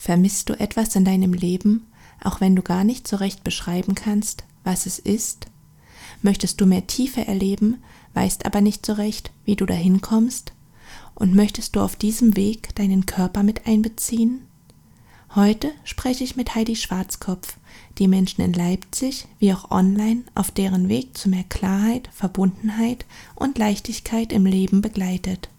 Vermisst du etwas in deinem Leben, auch wenn du gar nicht so recht beschreiben kannst, was es ist? Möchtest du mehr Tiefe erleben, weißt aber nicht so recht, wie du dahin kommst? Und möchtest du auf diesem Weg deinen Körper mit einbeziehen? Heute spreche ich mit Heidi Schwarzkopf, die Menschen in Leipzig wie auch online auf deren Weg zu mehr Klarheit, Verbundenheit und Leichtigkeit im Leben begleitet.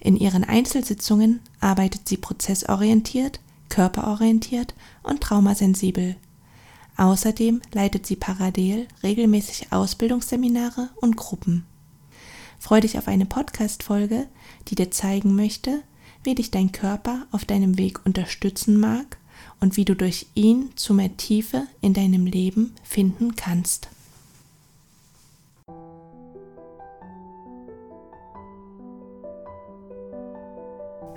In ihren Einzelsitzungen arbeitet sie prozessorientiert, körperorientiert und traumasensibel. Außerdem leitet sie parallel regelmäßig Ausbildungsseminare und Gruppen. Freu dich auf eine Podcast-Folge, die dir zeigen möchte, wie dich dein Körper auf deinem Weg unterstützen mag und wie du durch ihn zu mehr Tiefe in deinem Leben finden kannst.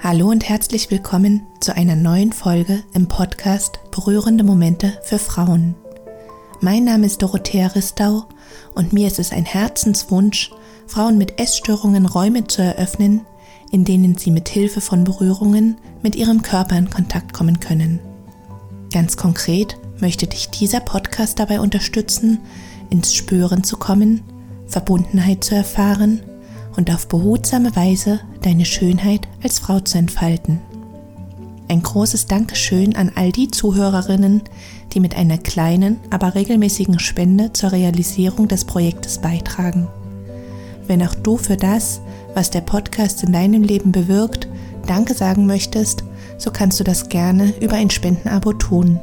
Hallo und herzlich willkommen zu einer neuen Folge im Podcast Berührende Momente für Frauen. Mein Name ist Dorothea Ristau und mir ist es ein Herzenswunsch, Frauen mit Essstörungen Räume zu eröffnen, in denen sie mit Hilfe von Berührungen mit ihrem Körper in Kontakt kommen können. Ganz konkret möchte dich dieser Podcast dabei unterstützen, ins Spüren zu kommen, Verbundenheit zu erfahren und auf behutsame Weise deine Schönheit als Frau zu entfalten. Ein großes Dankeschön an all die Zuhörerinnen, die mit einer kleinen, aber regelmäßigen Spende zur Realisierung des Projektes beitragen. Wenn auch du für das, was der Podcast in deinem Leben bewirkt, Danke sagen möchtest, so kannst du das gerne über ein Spendenabo tun.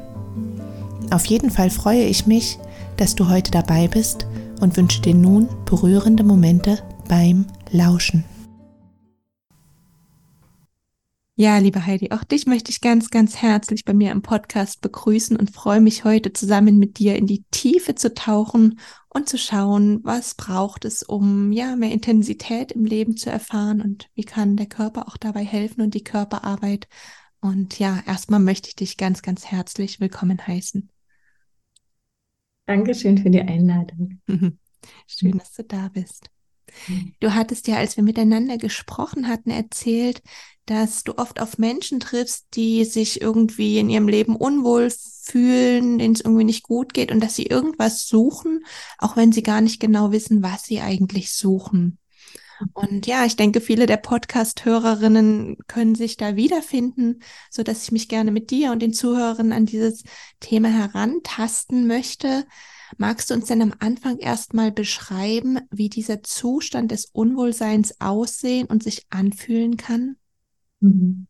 Auf jeden Fall freue ich mich, dass du heute dabei bist und wünsche dir nun berührende Momente beim Lauschen. Ja, liebe Heidi, auch dich möchte ich ganz, ganz herzlich bei mir im Podcast begrüßen und freue mich heute zusammen mit dir in die Tiefe zu tauchen und zu schauen, was braucht es, um ja mehr Intensität im Leben zu erfahren und wie kann der Körper auch dabei helfen und die Körperarbeit. Und ja, erstmal möchte ich dich ganz, ganz herzlich willkommen heißen. Dankeschön für die Einladung. Schön, dass du da bist. Du hattest ja, als wir miteinander gesprochen hatten, erzählt, dass du oft auf Menschen triffst, die sich irgendwie in ihrem Leben unwohl fühlen, denen es irgendwie nicht gut geht und dass sie irgendwas suchen, auch wenn sie gar nicht genau wissen, was sie eigentlich suchen. Und ja, ich denke, viele der Podcast-Hörerinnen können sich da wiederfinden, so dass ich mich gerne mit dir und den Zuhörern an dieses Thema herantasten möchte. Magst du uns denn am Anfang erstmal beschreiben, wie dieser Zustand des Unwohlseins aussehen und sich anfühlen kann? Mhm.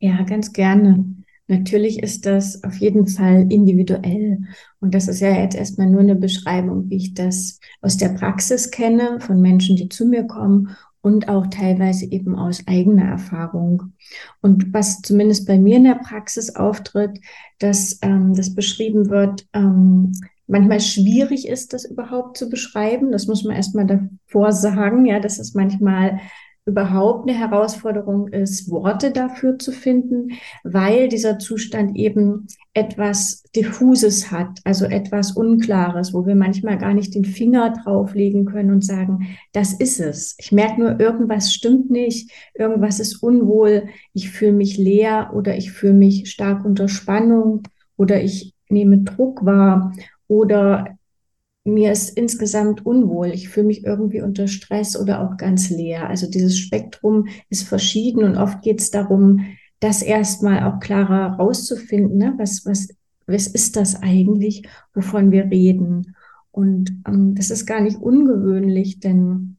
Ja, ganz gerne. Natürlich ist das auf jeden Fall individuell. Und das ist ja jetzt erstmal nur eine Beschreibung, wie ich das aus der Praxis kenne, von Menschen, die zu mir kommen und auch teilweise eben aus eigener Erfahrung. Und was zumindest bei mir in der Praxis auftritt, dass ähm, das beschrieben wird, ähm, manchmal schwierig ist, das überhaupt zu beschreiben. Das muss man erstmal davor sagen, ja, dass es manchmal überhaupt eine Herausforderung ist, Worte dafür zu finden, weil dieser Zustand eben etwas Diffuses hat, also etwas Unklares, wo wir manchmal gar nicht den Finger drauflegen können und sagen, das ist es. Ich merke nur, irgendwas stimmt nicht, irgendwas ist unwohl, ich fühle mich leer oder ich fühle mich stark unter Spannung oder ich nehme Druck wahr oder mir ist insgesamt unwohl. Ich fühle mich irgendwie unter Stress oder auch ganz leer. Also dieses Spektrum ist verschieden und oft geht es darum, das erstmal auch klarer rauszufinden. Ne? Was, was, was ist das eigentlich, wovon wir reden? Und ähm, das ist gar nicht ungewöhnlich, denn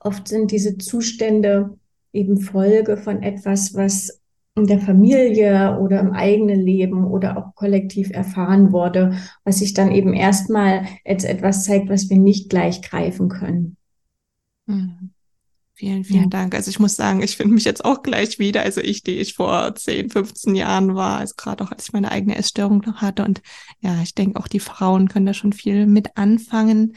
oft sind diese Zustände eben Folge von etwas, was in der Familie oder im eigenen Leben oder auch kollektiv erfahren wurde, was sich dann eben erstmal als etwas zeigt, was wir nicht gleich greifen können. Mhm. Vielen, vielen ja. Dank. Also ich muss sagen, ich finde mich jetzt auch gleich wieder. Also ich, die ich vor 10, 15 Jahren war, also gerade auch als ich meine eigene Essstörung noch hatte. Und ja, ich denke auch die Frauen können da schon viel mit anfangen.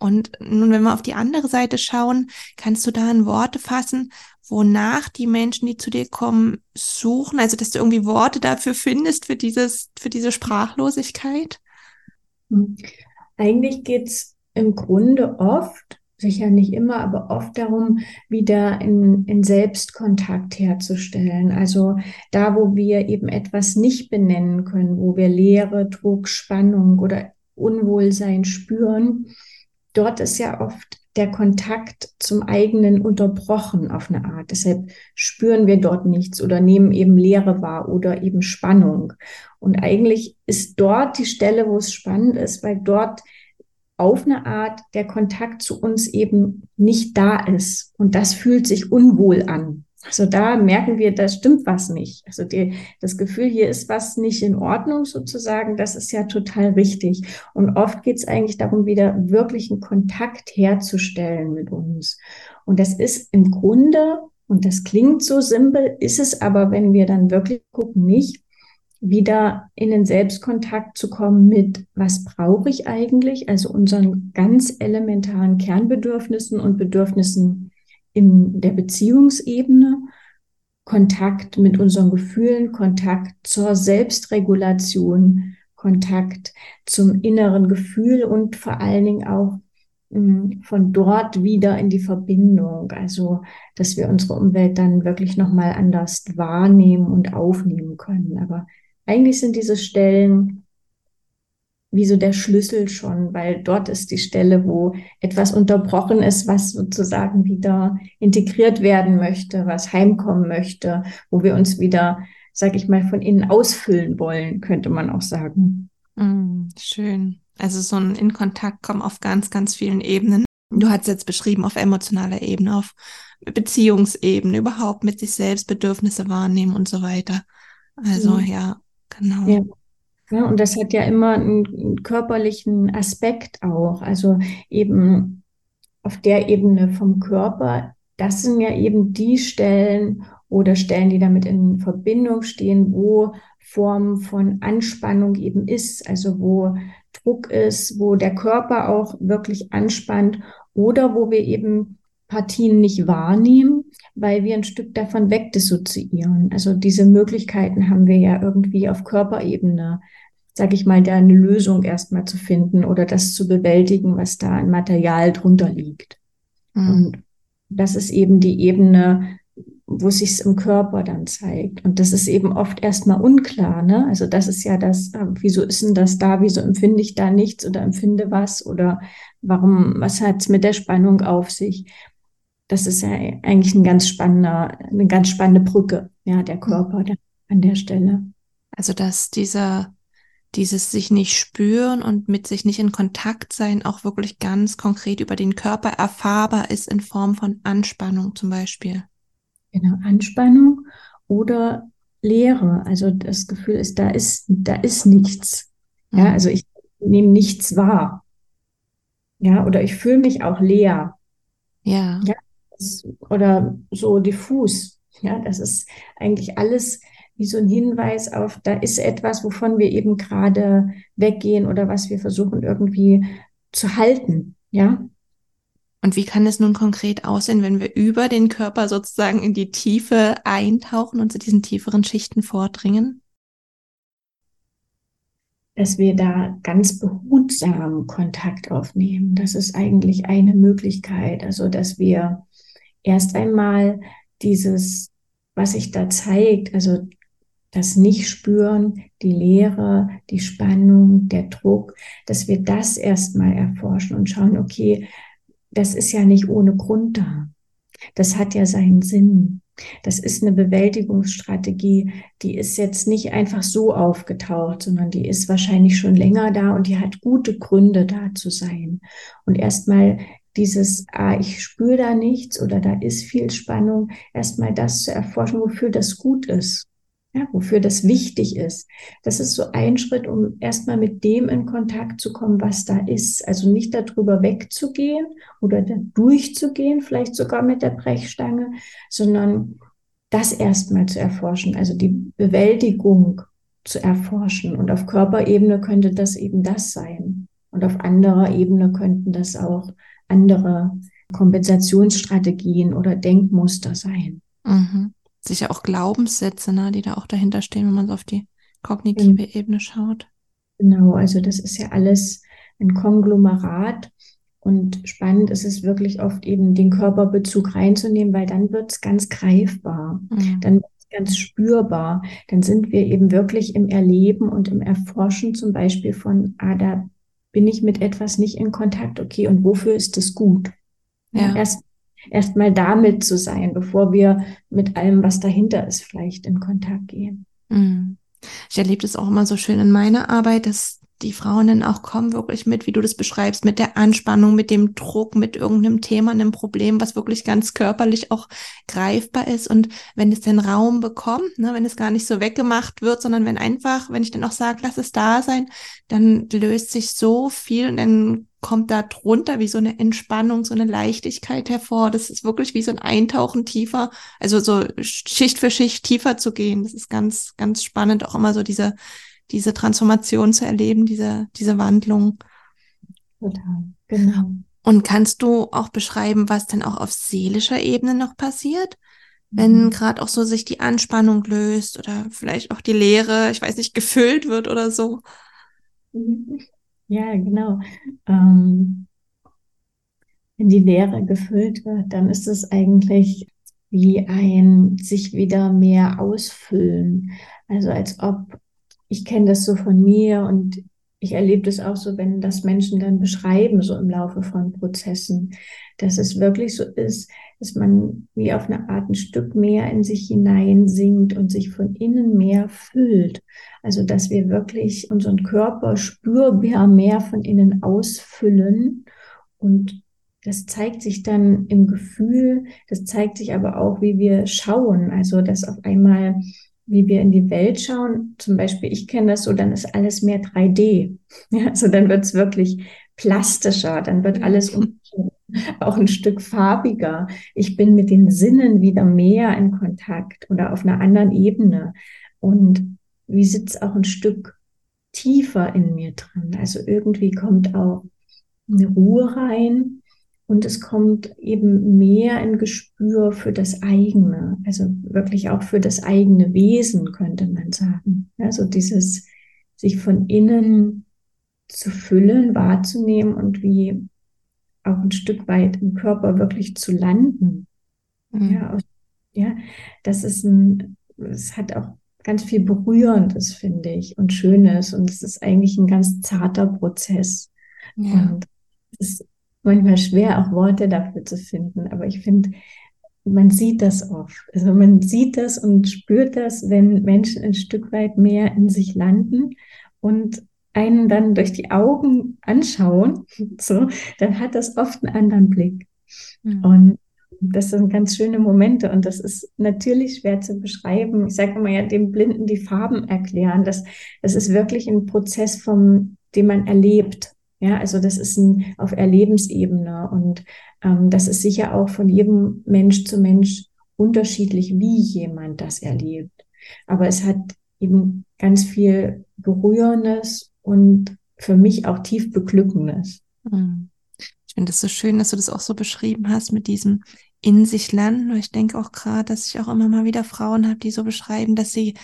Und nun, wenn wir auf die andere Seite schauen, kannst du da in Worte fassen, wonach die Menschen, die zu dir kommen, suchen? Also, dass du irgendwie Worte dafür findest, für dieses, für diese Sprachlosigkeit? Hm. Eigentlich geht's im Grunde oft sicher nicht immer, aber oft darum, wieder in, in Selbstkontakt herzustellen. Also da, wo wir eben etwas nicht benennen können, wo wir Leere, Druck, Spannung oder Unwohlsein spüren, dort ist ja oft der Kontakt zum eigenen unterbrochen auf eine Art. Deshalb spüren wir dort nichts oder nehmen eben Leere wahr oder eben Spannung. Und eigentlich ist dort die Stelle, wo es spannend ist, weil dort auf eine Art der Kontakt zu uns eben nicht da ist. Und das fühlt sich unwohl an. Also da merken wir, da stimmt was nicht. Also die, das Gefühl, hier ist was nicht in Ordnung sozusagen, das ist ja total richtig. Und oft geht es eigentlich darum, wieder wirklichen Kontakt herzustellen mit uns. Und das ist im Grunde, und das klingt so simpel, ist es aber, wenn wir dann wirklich gucken, nicht, wieder in den Selbstkontakt zu kommen mit, was brauche ich eigentlich, also unseren ganz elementaren Kernbedürfnissen und Bedürfnissen in der Beziehungsebene, Kontakt mit unseren Gefühlen, Kontakt zur Selbstregulation, Kontakt zum inneren Gefühl und vor allen Dingen auch hm, von dort wieder in die Verbindung, also dass wir unsere Umwelt dann wirklich nochmal anders wahrnehmen und aufnehmen können. Aber eigentlich sind diese Stellen wie so der Schlüssel schon, weil dort ist die Stelle, wo etwas unterbrochen ist, was sozusagen wieder integriert werden möchte, was heimkommen möchte, wo wir uns wieder, sag ich mal, von innen ausfüllen wollen, könnte man auch sagen. Mm, schön. Also so ein in Kontakt kommen auf ganz, ganz vielen Ebenen. Du hast jetzt beschrieben auf emotionaler Ebene, auf Beziehungsebene, überhaupt mit sich selbst Bedürfnisse wahrnehmen und so weiter. Also mhm. ja, Genau. Ja. Ja. und das hat ja immer einen körperlichen Aspekt auch. Also eben auf der Ebene vom Körper, das sind ja eben die Stellen oder Stellen, die damit in Verbindung stehen, wo Form von Anspannung eben ist, also wo Druck ist, wo der Körper auch wirklich anspannt oder wo wir eben Partien nicht wahrnehmen, weil wir ein Stück davon wegdissoziieren. Also diese Möglichkeiten haben wir ja irgendwie auf Körperebene, sage ich mal, da eine Lösung erstmal zu finden oder das zu bewältigen, was da an Material drunter liegt. Mhm. Und das ist eben die Ebene, wo sich es im Körper dann zeigt. Und das ist eben oft erstmal unklar. Ne? Also das ist ja das, äh, wieso ist denn das da, wieso empfinde ich da nichts oder empfinde was oder warum, was hat es mit der Spannung auf sich? Das ist ja eigentlich ein ganz spannender, eine ganz spannende Brücke, ja, der Körper der, an der Stelle. Also, dass dieser, dieses sich nicht spüren und mit sich nicht in Kontakt sein auch wirklich ganz konkret über den Körper erfahrbar ist in Form von Anspannung zum Beispiel. Genau, Anspannung oder Leere. Also das Gefühl ist, da ist, da ist nichts. Ja, mhm. also ich nehme nichts wahr. Ja, oder ich fühle mich auch leer. Ja. Ja, oder so diffus. Ja, das ist eigentlich alles wie so ein Hinweis auf, da ist etwas, wovon wir eben gerade weggehen oder was wir versuchen irgendwie zu halten. Ja. Und wie kann es nun konkret aussehen, wenn wir über den Körper sozusagen in die Tiefe eintauchen und zu diesen tieferen Schichten vordringen? Dass wir da ganz behutsam Kontakt aufnehmen. Das ist eigentlich eine Möglichkeit. Also, dass wir erst einmal dieses, was sich da zeigt, also das Nicht-Spüren, die Leere, die Spannung, der Druck, dass wir das erstmal erforschen und schauen, okay, das ist ja nicht ohne Grund da. Das hat ja seinen Sinn. Das ist eine Bewältigungsstrategie, die ist jetzt nicht einfach so aufgetaucht, sondern die ist wahrscheinlich schon länger da und die hat gute Gründe da zu sein. Und erstmal dieses, ah, ich spüre da nichts oder da ist viel Spannung, erstmal das zu erforschen, wofür das gut ist, ja, wofür das wichtig ist. Das ist so ein Schritt, um erstmal mit dem in Kontakt zu kommen, was da ist. Also nicht darüber wegzugehen oder da durchzugehen, vielleicht sogar mit der Brechstange, sondern das erstmal zu erforschen, also die Bewältigung zu erforschen. Und auf Körperebene könnte das eben das sein. Und auf anderer Ebene könnten das auch andere Kompensationsstrategien oder Denkmuster sein. Mhm. Sicher auch Glaubenssätze, ne, die da auch dahinter stehen, wenn man so auf die kognitive mhm. Ebene schaut. Genau, also das ist ja alles ein Konglomerat Und spannend ist es wirklich oft eben den Körperbezug reinzunehmen, weil dann wird es ganz greifbar, mhm. dann wird es ganz spürbar. Dann sind wir eben wirklich im Erleben und im Erforschen zum Beispiel von, ah, da bin ich mit etwas nicht in Kontakt, okay, und wofür ist es gut? Ja. Erst mal damit zu sein, bevor wir mit allem, was dahinter ist, vielleicht in Kontakt gehen. Mhm. Ich erlebe das auch immer so schön in meiner Arbeit, dass die Frauen dann auch kommen wirklich mit, wie du das beschreibst, mit der Anspannung, mit dem Druck, mit irgendeinem Thema, einem Problem, was wirklich ganz körperlich auch greifbar ist. Und wenn es den Raum bekommt, ne, wenn es gar nicht so weggemacht wird, sondern wenn einfach, wenn ich dann auch sage, lass es da sein, dann löst sich so viel und dann kommt da drunter wie so eine Entspannung, so eine Leichtigkeit hervor. Das ist wirklich wie so ein Eintauchen tiefer, also so Schicht für Schicht tiefer zu gehen. Das ist ganz, ganz spannend, auch immer so diese diese Transformation zu erleben, diese, diese Wandlung. Total, genau. Und kannst du auch beschreiben, was denn auch auf seelischer Ebene noch passiert? Wenn mhm. gerade auch so sich die Anspannung löst oder vielleicht auch die Leere, ich weiß nicht, gefüllt wird oder so. Ja, genau. Ähm, wenn die Leere gefüllt wird, dann ist es eigentlich wie ein sich wieder mehr ausfüllen. Also als ob ich kenne das so von mir und ich erlebe das auch so, wenn das Menschen dann beschreiben, so im Laufe von Prozessen, dass es wirklich so ist, dass man wie auf eine Art ein Stück mehr in sich hineinsinkt und sich von innen mehr füllt. Also, dass wir wirklich unseren Körper spürbar mehr von innen ausfüllen und das zeigt sich dann im Gefühl, das zeigt sich aber auch, wie wir schauen. Also, dass auf einmal wie wir in die Welt schauen, zum Beispiel, ich kenne das so, dann ist alles mehr 3D. Ja, also dann wird es wirklich plastischer, dann wird alles auch ein Stück farbiger. Ich bin mit den Sinnen wieder mehr in Kontakt oder auf einer anderen Ebene. Und wie sitzt auch ein Stück tiefer in mir drin? Also irgendwie kommt auch eine Ruhe rein, und es kommt eben mehr ein Gespür für das eigene, also wirklich auch für das eigene Wesen, könnte man sagen. Also dieses sich von innen zu füllen, wahrzunehmen und wie auch ein Stück weit im Körper wirklich zu landen. Mhm. Ja, ja, das ist ein, es hat auch ganz viel Berührendes, finde ich, und Schönes. Und es ist eigentlich ein ganz zarter Prozess. Ja. Und es ist manchmal schwer, auch Worte dafür zu finden. Aber ich finde, man sieht das oft. Also man sieht das und spürt das, wenn Menschen ein Stück weit mehr in sich landen und einen dann durch die Augen anschauen, so, dann hat das oft einen anderen Blick. Mhm. Und das sind ganz schöne Momente und das ist natürlich schwer zu beschreiben. Ich sage immer ja, dem Blinden die Farben erklären. Das, das ist wirklich ein Prozess, vom, den man erlebt. Ja, also das ist ein auf Erlebensebene und ähm, das ist sicher auch von jedem Mensch zu Mensch unterschiedlich, wie jemand das erlebt. Aber es hat eben ganz viel Berührendes und für mich auch tief Beglückendes. Hm. Ich finde es so schön, dass du das auch so beschrieben hast mit diesem in sich lernen. Ich denke auch gerade, dass ich auch immer mal wieder Frauen habe, die so beschreiben, dass sie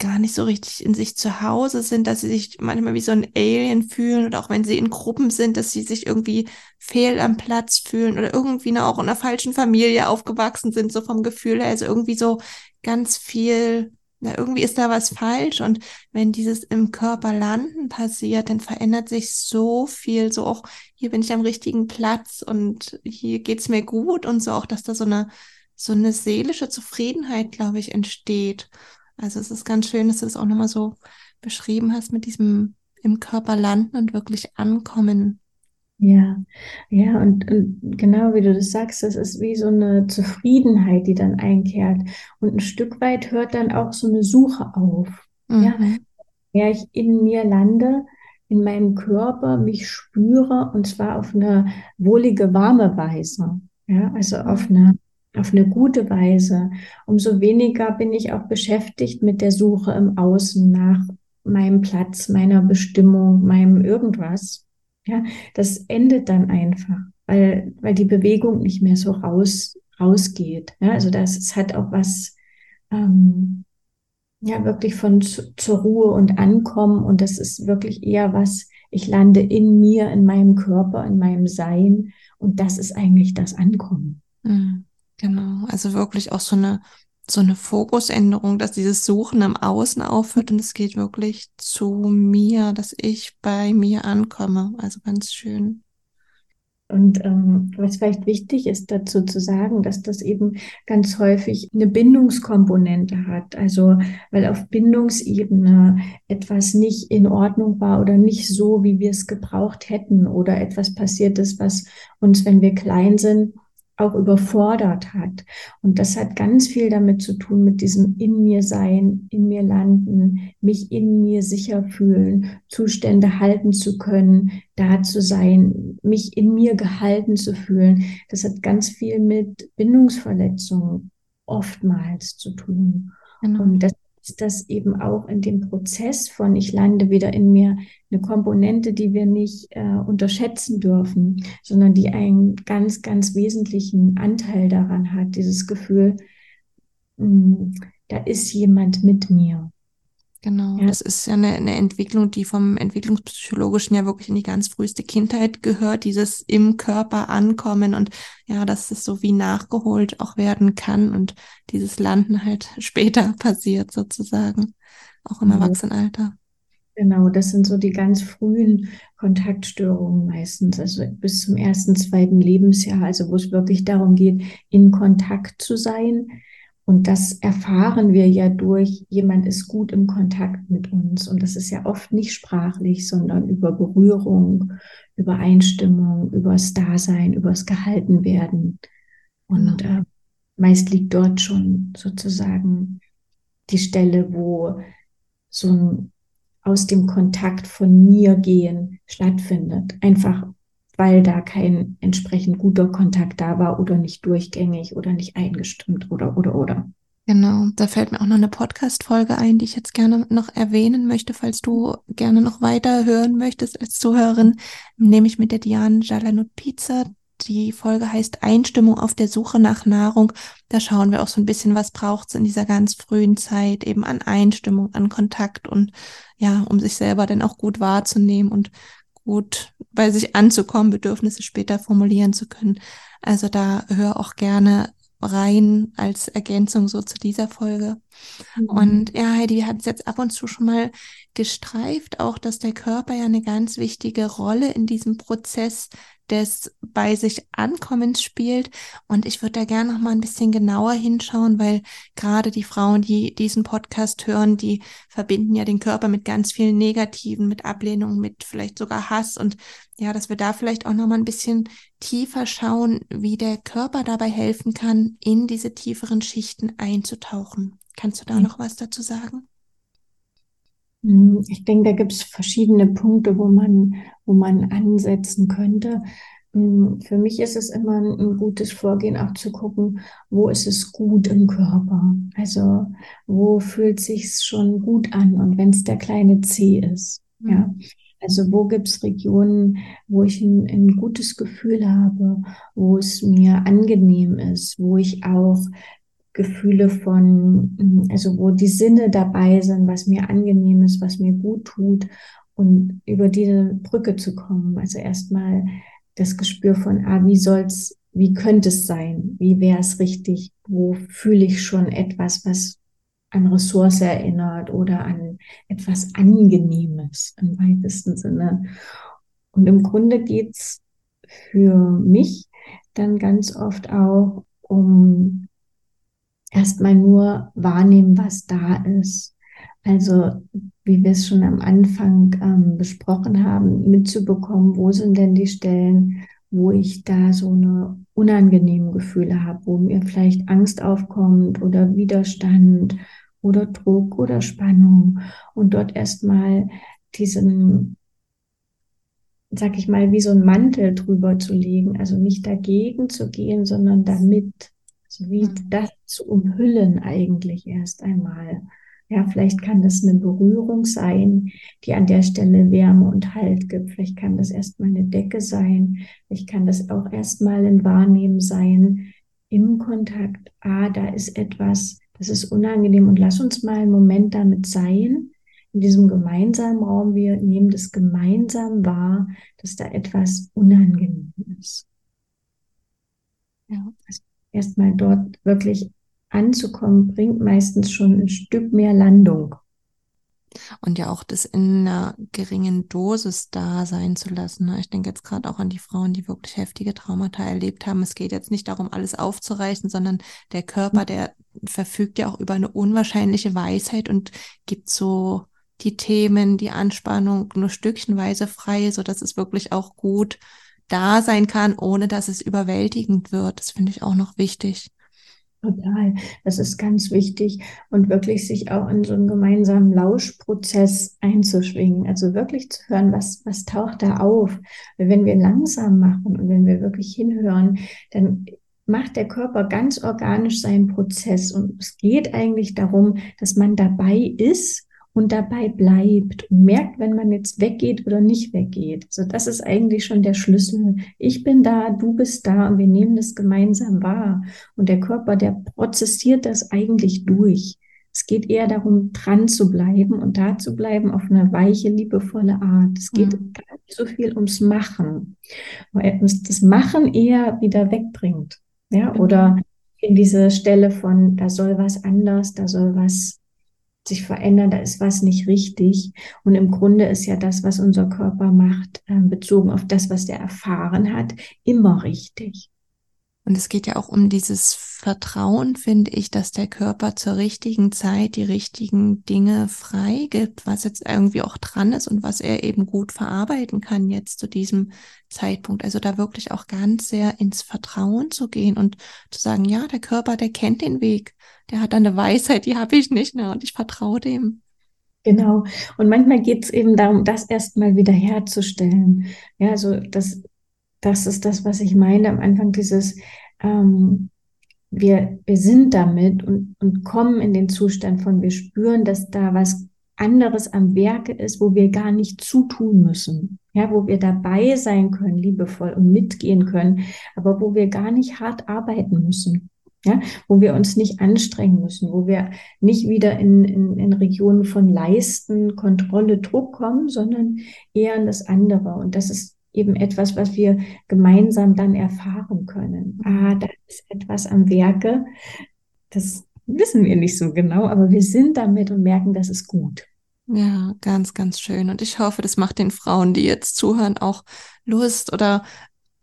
gar nicht so richtig in sich zu Hause sind, dass sie sich manchmal wie so ein Alien fühlen oder auch wenn sie in Gruppen sind, dass sie sich irgendwie fehl am Platz fühlen oder irgendwie auch in einer falschen Familie aufgewachsen sind, so vom Gefühl her. Also irgendwie so ganz viel, na, irgendwie ist da was falsch. Und wenn dieses im Körper landen passiert, dann verändert sich so viel, so auch hier bin ich am richtigen Platz und hier geht's mir gut und so auch, dass da so eine, so eine seelische Zufriedenheit, glaube ich, entsteht. Also es ist ganz schön, dass du das auch nochmal so beschrieben hast mit diesem im Körper landen und wirklich ankommen. Ja, ja, und, und genau wie du das sagst, das ist wie so eine Zufriedenheit, die dann einkehrt. Und ein Stück weit hört dann auch so eine Suche auf. Mhm. Ja, ja, ich in mir lande, in meinem Körper mich spüre und zwar auf eine wohlige, warme Weise. Ja, also auf mhm. eine auf eine gute Weise, umso weniger bin ich auch beschäftigt mit der Suche im Außen nach meinem Platz, meiner Bestimmung, meinem irgendwas. Ja, das endet dann einfach, weil, weil die Bewegung nicht mehr so raus, rausgeht. Ja, also das es hat auch was, ähm, ja, wirklich von zu, zur Ruhe und Ankommen und das ist wirklich eher was ich lande in mir, in meinem Körper, in meinem Sein. Und das ist eigentlich das Ankommen. Mhm. Also wirklich auch so eine, so eine Fokusänderung, dass dieses Suchen im Außen aufhört und es geht wirklich zu mir, dass ich bei mir ankomme. Also ganz schön. Und ähm, was vielleicht wichtig ist dazu zu sagen, dass das eben ganz häufig eine Bindungskomponente hat. Also weil auf Bindungsebene etwas nicht in Ordnung war oder nicht so, wie wir es gebraucht hätten oder etwas passiert ist, was uns, wenn wir klein sind, auch überfordert hat. Und das hat ganz viel damit zu tun, mit diesem in mir sein, in mir landen, mich in mir sicher fühlen, Zustände halten zu können, da zu sein, mich in mir gehalten zu fühlen. Das hat ganz viel mit Bindungsverletzungen oftmals zu tun. Genau. Und das ist das eben auch in dem Prozess von ich lande wieder in mir eine Komponente, die wir nicht äh, unterschätzen dürfen, sondern die einen ganz, ganz wesentlichen Anteil daran hat, dieses Gefühl, mh, hm, da ist jemand mit mir. Genau, ja. das ist ja eine, eine Entwicklung, die vom Entwicklungspsychologischen ja wirklich in die ganz früheste Kindheit gehört, dieses im Körper ankommen und ja, dass es so wie nachgeholt auch werden kann und dieses Landen halt später passiert sozusagen, auch im Erwachsenenalter. Genau, das sind so die ganz frühen Kontaktstörungen meistens, also bis zum ersten, zweiten Lebensjahr, also wo es wirklich darum geht, in Kontakt zu sein, und das erfahren wir ja durch, jemand ist gut im Kontakt mit uns. Und das ist ja oft nicht sprachlich, sondern über Berührung, über Einstimmung, übers Dasein, übers Gehaltenwerden. Und genau. äh, meist liegt dort schon sozusagen die Stelle, wo so ein aus dem Kontakt von mir gehen stattfindet. Einfach weil da kein entsprechend guter Kontakt da war oder nicht durchgängig oder nicht eingestimmt oder oder oder. Genau, da fällt mir auch noch eine Podcast-Folge ein, die ich jetzt gerne noch erwähnen möchte, falls du gerne noch weiter hören möchtest als Zuhörerin, nämlich mit der Diane Jalanut Pizza. Die Folge heißt Einstimmung auf der Suche nach Nahrung. Da schauen wir auch so ein bisschen, was braucht es in dieser ganz frühen Zeit eben an Einstimmung, an Kontakt und ja, um sich selber dann auch gut wahrzunehmen und gut bei sich anzukommen, Bedürfnisse später formulieren zu können. Also da hör auch gerne rein als Ergänzung so zu dieser Folge. Mhm. Und ja, Heidi, wir hatten es jetzt ab und zu schon mal gestreift, auch dass der Körper ja eine ganz wichtige Rolle in diesem Prozess des bei sich Ankommens spielt. Und ich würde da gerne noch mal ein bisschen genauer hinschauen, weil gerade die Frauen, die diesen Podcast hören, die verbinden ja den Körper mit ganz vielen Negativen, mit Ablehnung, mit vielleicht sogar Hass. Und ja, dass wir da vielleicht auch noch mal ein bisschen tiefer schauen, wie der Körper dabei helfen kann, in diese tieferen Schichten einzutauchen. Kannst du da noch was dazu sagen? Hm, ich denke, da gibt es verschiedene Punkte, wo man, wo man ansetzen könnte. Hm, für mich ist es immer ein gutes Vorgehen, auch zu gucken, wo ist es gut im Körper? Also, wo fühlt sich's schon gut an? Und wenn es der kleine C ist, mhm. ja. Also wo gibt es Regionen, wo ich ein, ein, gutes Gefühl habe, wo es mir angenehm ist, wo ich auch Gefühle von, mm, also wo die Sinne dabei sind, was mir angenehm ist, was mir gut tut und über diese Brücke zu kommen. Also erstmal das Gespür von, ah, wie soll's, wie könnte es sein? Wie wäre es richtig? Wo fühle ich schon etwas, was an Ressource erinnert oder an etwas Angenehmes im weitesten Sinne? Und im Grunde geht's für mich dann ganz oft auch um erstmal nur wahrnehmen, was da ist. Also, wie wir es schon am Anfang ähm, besprochen haben, mitzubekommen, wo sind denn die Stellen, wo ich da so eine unangenehmen Gefühle habe, wo mir vielleicht Angst aufkommt oder Widerstand oder Druck oder Spannung und dort erstmal diesen, sag ich mal, wie so ein Mantel drüber zu legen, also nicht dagegen zu gehen, sondern damit so wie mhm. das zu umhüllen eigentlich erst einmal. Ja, vielleicht kann das eine Berührung sein, die an der Stelle Wärme und Halt gibt. Vielleicht kann das erstmal eine Decke sein. Vielleicht kann das auch erstmal ein Wahrnehmen sein im Kontakt. Ah, da ist etwas, das ist unangenehm und lass uns mal einen Moment damit sein. in diesem gemeinsamen Raum, wir nehmen das gemeinsam wahr, dass da etwas unangenehm ist. Ja. Also erstmal dort wirklich anzukommen, bringt meistens schon ein Stück mehr Landung. Und ja auch das in einer geringen Dosis da sein zu lassen. Ne? Ich denke jetzt gerade auch an die Frauen, die wirklich heftige Traumata erlebt haben. Es geht jetzt nicht darum, alles aufzureißen, sondern der Körper, der verfügt ja auch über eine unwahrscheinliche Weisheit und gibt so die Themen, die Anspannung nur stückchenweise frei, so dass es wirklich auch gut da sein kann, ohne dass es überwältigend wird. Das finde ich auch noch wichtig. Total. Das ist ganz wichtig und wirklich sich auch in so einen gemeinsamen Lauschprozess einzuschwingen. Also wirklich zu hören, was, was taucht da auf. Wenn wir langsam machen und wenn wir wirklich hinhören, dann macht der Körper ganz organisch seinen Prozess. Und es geht eigentlich darum, dass man dabei ist und dabei bleibt und merkt, wenn man jetzt weggeht oder nicht weggeht. So, das ist eigentlich schon der Schlüssel. Ich bin da, du bist da und wir nehmen das gemeinsam wahr. Und der Körper, der prozessiert das eigentlich durch. Es geht eher darum, dran zu bleiben und da zu bleiben auf eine weiche, liebevolle Art. Es geht mhm. gar nicht so viel ums Machen, weil es das Machen eher wieder wegbringt. Ja, mhm. oder in diese Stelle von, da soll was anders, da soll was sich verändern, da ist was nicht richtig. Und im Grunde ist ja das, was unser Körper macht, ähm, bezogen auf das, was der erfahren hat, immer richtig. Und es geht ja auch um dieses Vertrauen, finde ich, dass der Körper zur richtigen Zeit die richtigen Dinge freigibt, was jetzt irgendwie auch dran ist und was er eben gut verarbeiten kann jetzt zu diesem Zeitpunkt. Also da wirklich auch ganz sehr ins Vertrauen zu gehen und zu sagen, ja, der Körper, der kennt den Weg, der hat eine Weisheit, die habe ich nicht, ne? Und ich vertraue dem. Genau. Und manchmal geht es eben darum, das erstmal wieder herzustellen. Ja, also das das ist das, was ich meine am Anfang, dieses, ähm, wir, wir sind damit und, und kommen in den Zustand von, wir spüren, dass da was anderes am Werke ist, wo wir gar nicht zutun müssen. Ja, wo wir dabei sein können, liebevoll und mitgehen können, aber wo wir gar nicht hart arbeiten müssen. Ja, wo wir uns nicht anstrengen müssen, wo wir nicht wieder in, in, in Regionen von Leisten, Kontrolle, Druck kommen, sondern eher in das andere. Und das ist eben etwas, was wir gemeinsam dann erfahren können. Ah, da ist etwas am Werke. Das wissen wir nicht so genau, aber wir sind damit und merken, das ist gut. Ja, ganz, ganz schön. Und ich hoffe, das macht den Frauen, die jetzt zuhören, auch Lust oder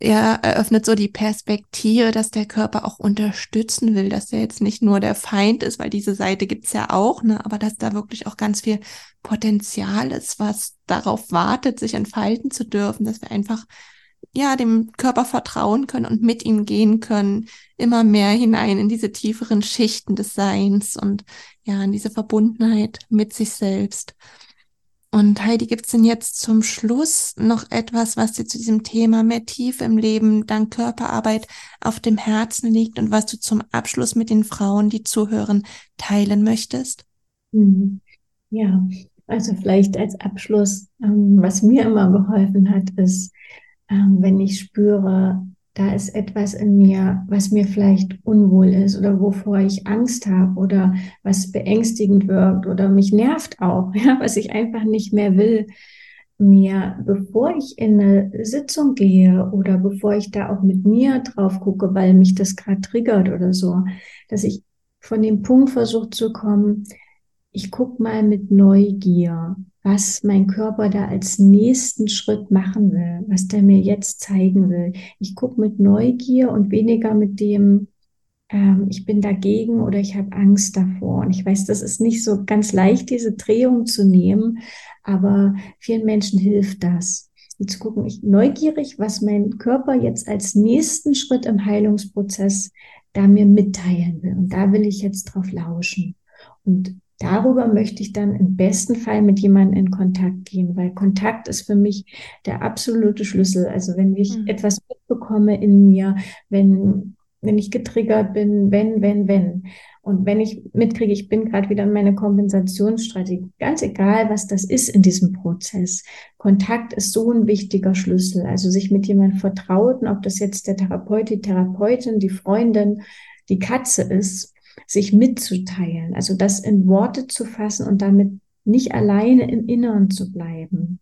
er eröffnet so die Perspektive, dass der Körper auch unterstützen will, dass er jetzt nicht nur der Feind ist, weil diese Seite gibt's ja auch, ne, aber dass da wirklich auch ganz viel Potenzial ist, was darauf wartet, sich entfalten zu dürfen, dass wir einfach ja dem Körper vertrauen können und mit ihm gehen können, immer mehr hinein in diese tieferen Schichten des Seins und ja, in diese Verbundenheit mit sich selbst. Und Heidi, gibt es denn jetzt zum Schluss noch etwas, was dir zu diesem Thema mehr Tiefe im Leben dank Körperarbeit auf dem Herzen liegt und was du zum Abschluss mit den Frauen, die zuhören, teilen möchtest? Mhm. Ja, also vielleicht als Abschluss, ähm, was mir immer geholfen hat, ist, ähm, wenn ich spüre, da ist etwas in mir, was mir vielleicht unwohl ist oder wovor ich Angst habe oder was beängstigend wirkt oder mich nervt auch, ja, was ich einfach nicht mehr will, mir, bevor ich in eine Sitzung gehe oder bevor ich da auch mit mir drauf gucke, weil mich das gerade triggert oder so, dass ich von dem Punkt versuche zu kommen, ich guck mal mit Neugier, was mein Körper da als nächsten Schritt machen will, was der mir jetzt zeigen will. Ich gucke mit Neugier und weniger mit dem, ähm, ich bin dagegen oder ich habe Angst davor. Und ich weiß, das ist nicht so ganz leicht, diese Drehung zu nehmen, aber vielen Menschen hilft das. Jetzt gucken, ich neugierig, was mein Körper jetzt als nächsten Schritt im Heilungsprozess da mir mitteilen will. Und da will ich jetzt drauf lauschen. Und Darüber möchte ich dann im besten Fall mit jemandem in Kontakt gehen, weil Kontakt ist für mich der absolute Schlüssel. Also wenn ich mhm. etwas mitbekomme in mir, wenn, wenn ich getriggert bin, wenn, wenn, wenn. Und wenn ich mitkriege, ich bin gerade wieder in meiner Kompensationsstrategie, ganz egal, was das ist in diesem Prozess. Kontakt ist so ein wichtiger Schlüssel. Also sich mit jemandem vertrauten, ob das jetzt der Therapeut, die Therapeutin, die Freundin, die Katze ist, sich mitzuteilen, also das in Worte zu fassen und damit nicht alleine im Inneren zu bleiben.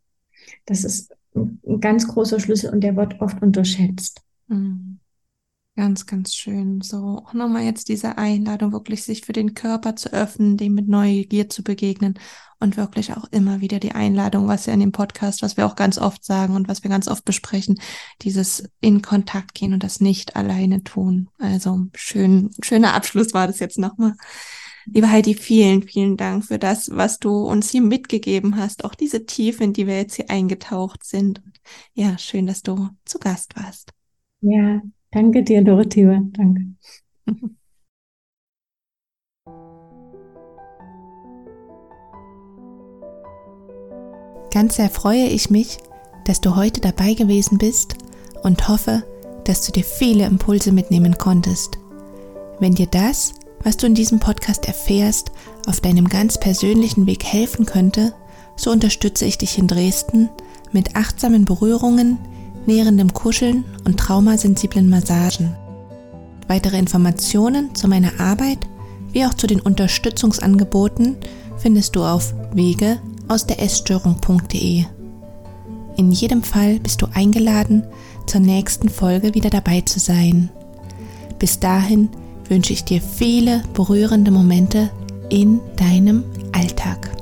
Das ist ein ganz großer Schlüssel und der wird oft unterschätzt. Mhm. Ganz, ganz schön. So, auch nochmal jetzt diese Einladung, wirklich sich für den Körper zu öffnen, dem mit Neugier zu begegnen und wirklich auch immer wieder die Einladung, was ja in dem Podcast, was wir auch ganz oft sagen und was wir ganz oft besprechen, dieses in Kontakt gehen und das nicht alleine tun. Also schön, schöner Abschluss war das jetzt nochmal. Liebe Heidi, vielen, vielen Dank für das, was du uns hier mitgegeben hast, auch diese Tiefe, in die wir jetzt hier eingetaucht sind. Ja, schön, dass du zu Gast warst. Ja, danke dir, Dorothea. Danke. Ganz sehr freue ich mich, dass du heute dabei gewesen bist und hoffe, dass du dir viele Impulse mitnehmen konntest. Wenn dir das, was du in diesem Podcast erfährst, auf deinem ganz persönlichen Weg helfen könnte, so unterstütze ich dich in Dresden mit achtsamen Berührungen, nährendem Kuscheln und traumasensiblen Massagen. Weitere Informationen zu meiner Arbeit wie auch zu den Unterstützungsangeboten findest du auf wege aus der Essstörung.de. In jedem Fall bist du eingeladen, zur nächsten Folge wieder dabei zu sein. Bis dahin wünsche ich dir viele berührende Momente in deinem Alltag.